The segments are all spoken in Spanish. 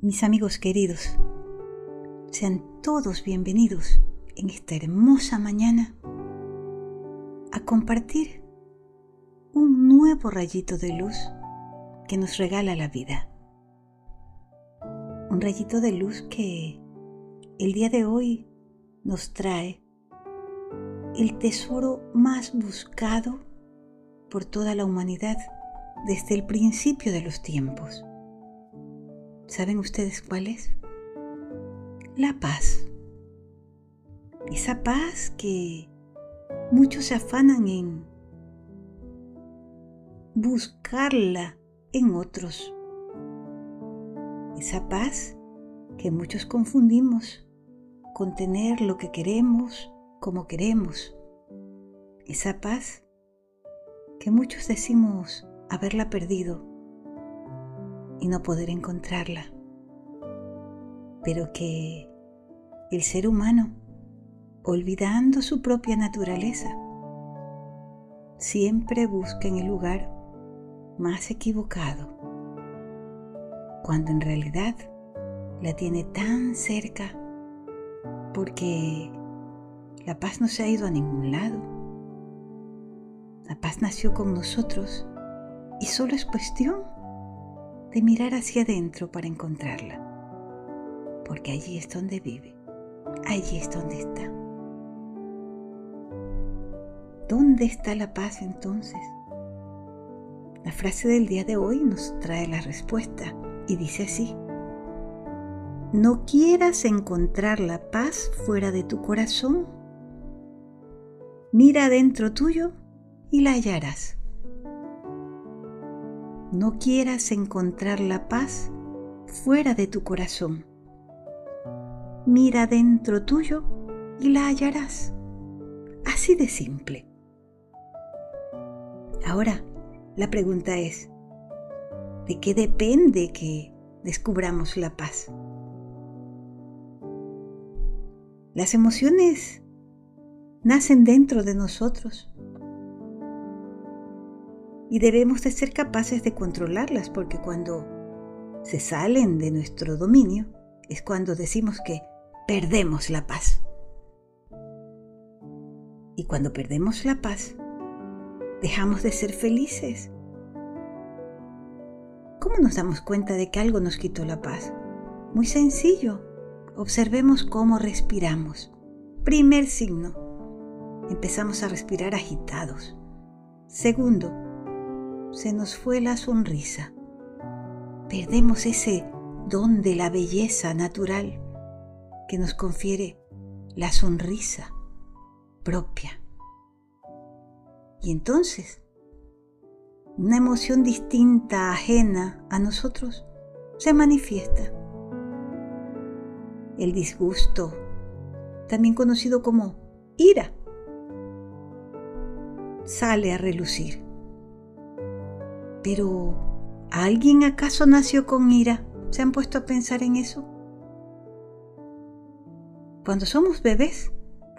Mis amigos queridos, sean todos bienvenidos en esta hermosa mañana a compartir un nuevo rayito de luz que nos regala la vida. Un rayito de luz que el día de hoy nos trae el tesoro más buscado por toda la humanidad desde el principio de los tiempos ¿Saben ustedes cuál es? La paz. Esa paz que muchos se afanan en buscarla en otros. Esa paz que muchos confundimos con tener lo que queremos como queremos. Esa paz que muchos decimos haberla perdido y no poder encontrarla. Pero que el ser humano, olvidando su propia naturaleza, siempre busca en el lugar más equivocado, cuando en realidad la tiene tan cerca porque la paz no se ha ido a ningún lado. La paz nació con nosotros y solo es cuestión de mirar hacia adentro para encontrarla, porque allí es donde vive, allí es donde está. ¿Dónde está la paz entonces? La frase del día de hoy nos trae la respuesta y dice así, no quieras encontrar la paz fuera de tu corazón. Mira dentro tuyo y la hallarás no quieras encontrar la paz fuera de tu corazón. Mira dentro tuyo y la hallarás. Así de simple. Ahora, la pregunta es, ¿de qué depende que descubramos la paz? Las emociones nacen dentro de nosotros y debemos de ser capaces de controlarlas porque cuando se salen de nuestro dominio es cuando decimos que perdemos la paz. Y cuando perdemos la paz, dejamos de ser felices. ¿Cómo nos damos cuenta de que algo nos quitó la paz? Muy sencillo. Observemos cómo respiramos. Primer signo. Empezamos a respirar agitados. Segundo, se nos fue la sonrisa. Perdemos ese don de la belleza natural que nos confiere la sonrisa propia. Y entonces, una emoción distinta, ajena a nosotros, se manifiesta. El disgusto, también conocido como ira, sale a relucir. Pero, ¿alguien acaso nació con ira? ¿Se han puesto a pensar en eso? Cuando somos bebés,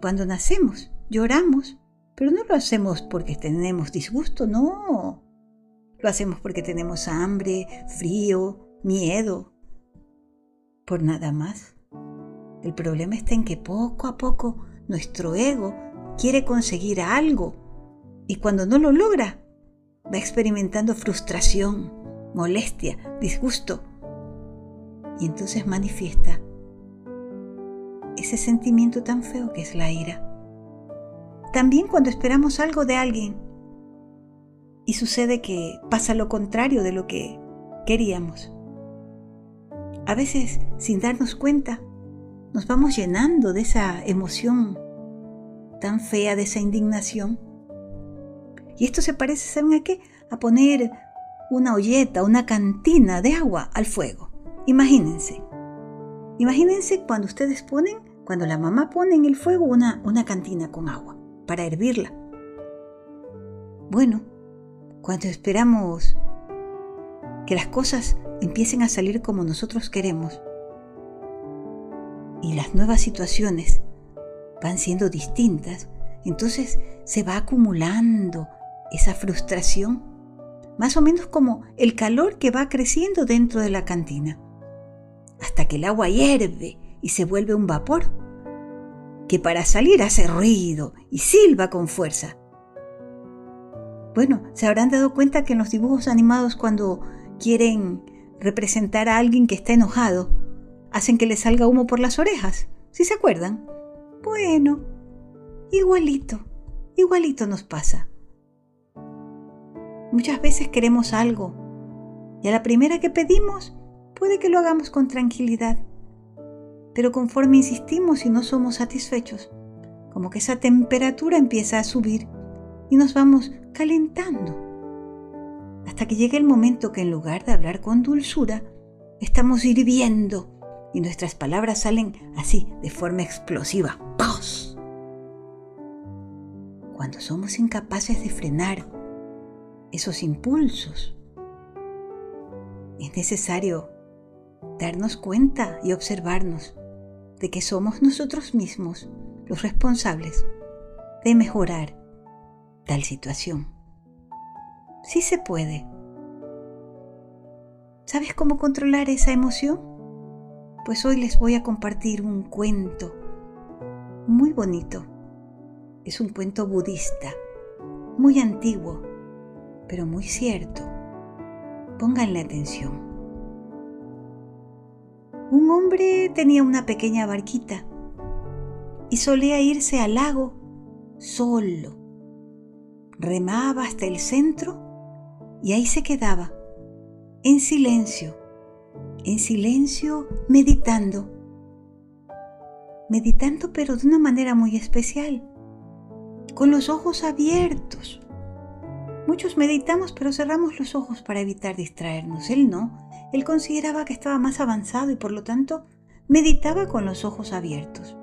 cuando nacemos, lloramos, pero no lo hacemos porque tenemos disgusto, no. Lo hacemos porque tenemos hambre, frío, miedo, por nada más. El problema está en que poco a poco nuestro ego quiere conseguir algo y cuando no lo logra, va experimentando frustración, molestia, disgusto. Y entonces manifiesta ese sentimiento tan feo que es la ira. También cuando esperamos algo de alguien y sucede que pasa lo contrario de lo que queríamos. A veces, sin darnos cuenta, nos vamos llenando de esa emoción tan fea, de esa indignación y esto se parece, ¿saben a qué? A poner una olleta, una cantina de agua al fuego. Imagínense. Imagínense cuando ustedes ponen, cuando la mamá pone en el fuego una, una cantina con agua para hervirla. Bueno, cuando esperamos que las cosas empiecen a salir como nosotros queremos y las nuevas situaciones van siendo distintas, entonces se va acumulando esa frustración, más o menos como el calor que va creciendo dentro de la cantina. hasta que el agua hierve y se vuelve un vapor, que para salir hace ruido y silba con fuerza. Bueno, se habrán dado cuenta que en los dibujos animados cuando quieren representar a alguien que está enojado, hacen que le salga humo por las orejas. ¿Sí se acuerdan? Bueno, igualito, igualito nos pasa. Muchas veces queremos algo y a la primera que pedimos puede que lo hagamos con tranquilidad. Pero conforme insistimos y no somos satisfechos, como que esa temperatura empieza a subir y nos vamos calentando. Hasta que llega el momento que en lugar de hablar con dulzura, estamos hirviendo y nuestras palabras salen así, de forma explosiva. ¡Pos! Cuando somos incapaces de frenar esos impulsos, es necesario darnos cuenta y observarnos de que somos nosotros mismos los responsables de mejorar tal situación. Sí se puede. ¿Sabes cómo controlar esa emoción? Pues hoy les voy a compartir un cuento muy bonito. Es un cuento budista, muy antiguo, pero muy cierto. Pónganle atención. Un hombre tenía una pequeña barquita y solía irse al lago solo. Remaba hasta el centro y ahí se quedaba, en silencio, en silencio, meditando. Meditando pero de una manera muy especial, con los ojos abiertos Muchos meditamos pero cerramos los ojos para evitar distraernos. Él no. Él consideraba que estaba más avanzado y por lo tanto meditaba con los ojos abiertos.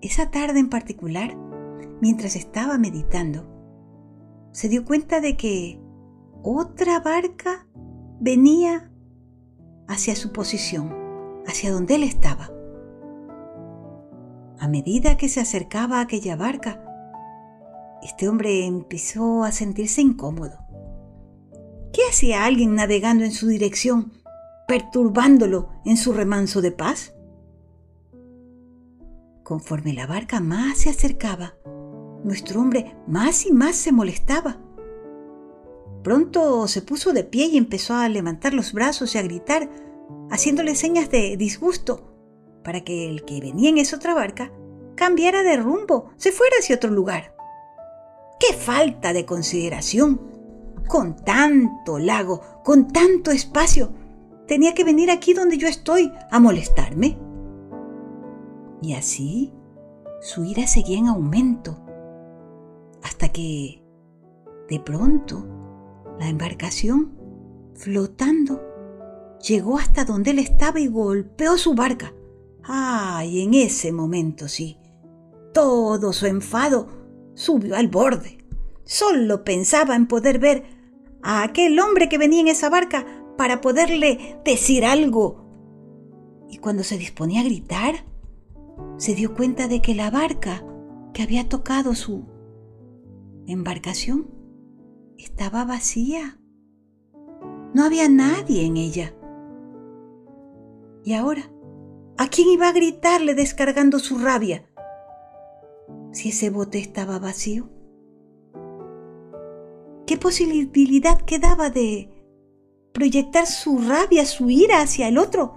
Esa tarde en particular, mientras estaba meditando, se dio cuenta de que otra barca venía hacia su posición, hacia donde él estaba. A medida que se acercaba a aquella barca, este hombre empezó a sentirse incómodo. ¿Qué hacía alguien navegando en su dirección, perturbándolo en su remanso de paz? Conforme la barca más se acercaba, nuestro hombre más y más se molestaba. Pronto se puso de pie y empezó a levantar los brazos y a gritar, haciéndole señas de disgusto, para que el que venía en esa otra barca cambiara de rumbo, se fuera hacia otro lugar. ¡Qué falta de consideración! Con tanto lago, con tanto espacio, tenía que venir aquí donde yo estoy a molestarme. Y así su ira seguía en aumento, hasta que, de pronto, la embarcación, flotando, llegó hasta donde él estaba y golpeó su barca. ¡Ay! En ese momento sí, todo su enfado subió al borde. Solo pensaba en poder ver a aquel hombre que venía en esa barca para poderle decir algo. Y cuando se disponía a gritar, se dio cuenta de que la barca que había tocado su embarcación estaba vacía. No había nadie en ella. Y ahora, ¿a quién iba a gritarle descargando su rabia? Si ese bote estaba vacío? ¿Qué posibilidad quedaba de proyectar su rabia, su ira hacia el otro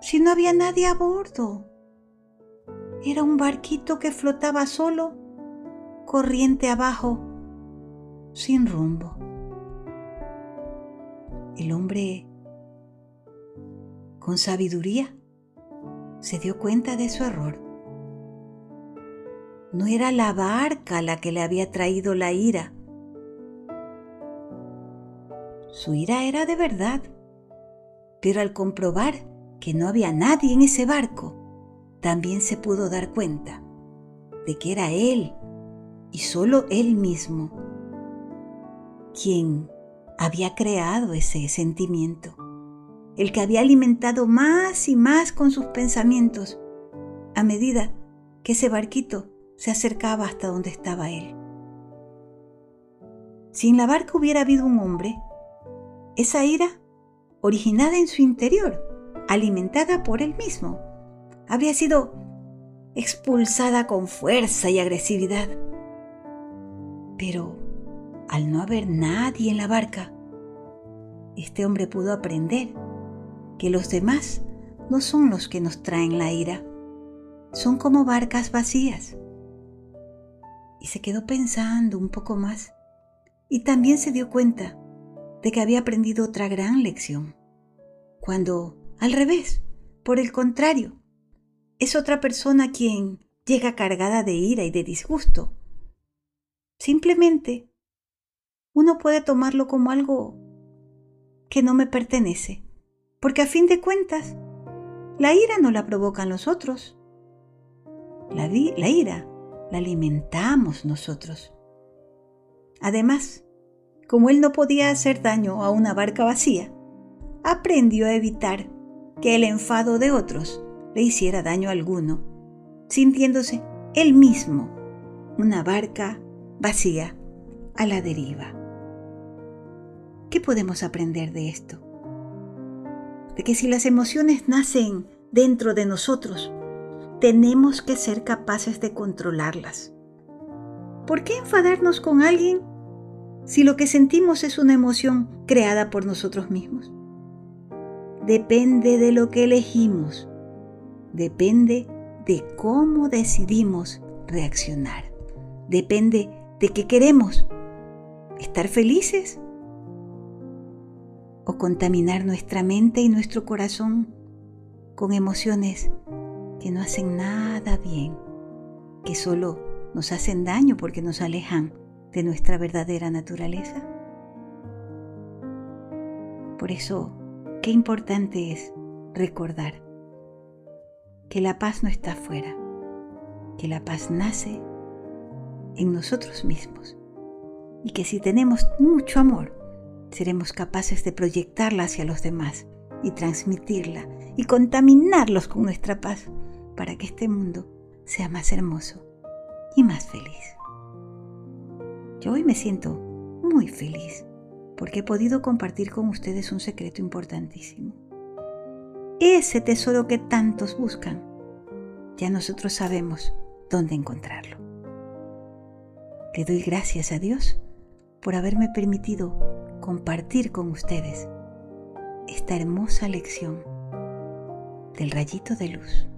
si no había nadie a bordo? Era un barquito que flotaba solo, corriente abajo, sin rumbo. El hombre, con sabiduría, se dio cuenta de su error no era la barca la que le había traído la ira. Su ira era de verdad, pero al comprobar que no había nadie en ese barco, también se pudo dar cuenta de que era él y solo él mismo quien había creado ese sentimiento, el que había alimentado más y más con sus pensamientos a medida que ese barquito se acercaba hasta donde estaba él. Si en la barca hubiera habido un hombre, esa ira, originada en su interior, alimentada por él mismo. Habría sido expulsada con fuerza y agresividad. Pero al no haber nadie en la barca, este hombre pudo aprender que los demás no son los que nos traen la ira, son como barcas vacías. Y se quedó pensando un poco más y también se dio cuenta de que había aprendido otra gran lección, cuando, al revés, por el contrario, es otra persona quien llega cargada de ira y de disgusto. Simplemente, uno puede tomarlo como algo que no me pertenece, porque a fin de cuentas, la ira no la provocan los otros. La, la ira la alimentamos nosotros. Además, como él no podía hacer daño a una barca vacía, aprendió a evitar que el enfado de otros le hiciera daño alguno, sintiéndose él mismo una barca vacía a la deriva. ¿Qué podemos aprender de esto? De que si las emociones nacen dentro de nosotros, tenemos que ser capaces de controlarlas. ¿Por qué enfadarnos con alguien si lo que sentimos es una emoción creada por nosotros mismos? Depende de lo que elegimos, depende de cómo decidimos reaccionar, depende de qué queremos, estar felices o contaminar nuestra mente y nuestro corazón con emociones que no hacen nada bien, que solo nos hacen daño porque nos alejan de nuestra verdadera naturaleza. Por eso, qué importante es recordar que la paz no está afuera, que la paz nace en nosotros mismos y que si tenemos mucho amor, seremos capaces de proyectarla hacia los demás y transmitirla y contaminarlos con nuestra paz para que este mundo sea más hermoso y más feliz. Yo hoy me siento muy feliz porque he podido compartir con ustedes un secreto importantísimo. Ese tesoro que tantos buscan, ya nosotros sabemos dónde encontrarlo. Le doy gracias a Dios por haberme permitido compartir con ustedes esta hermosa lección del rayito de luz.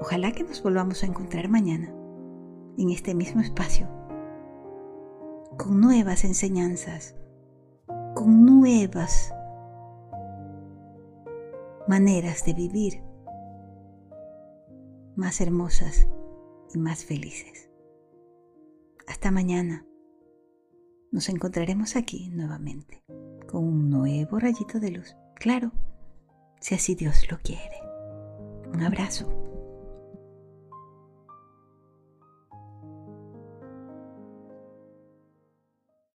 Ojalá que nos volvamos a encontrar mañana en este mismo espacio con nuevas enseñanzas, con nuevas maneras de vivir más hermosas y más felices. Hasta mañana. Nos encontraremos aquí nuevamente con un nuevo rayito de luz. Claro, si así Dios lo quiere. Un abrazo.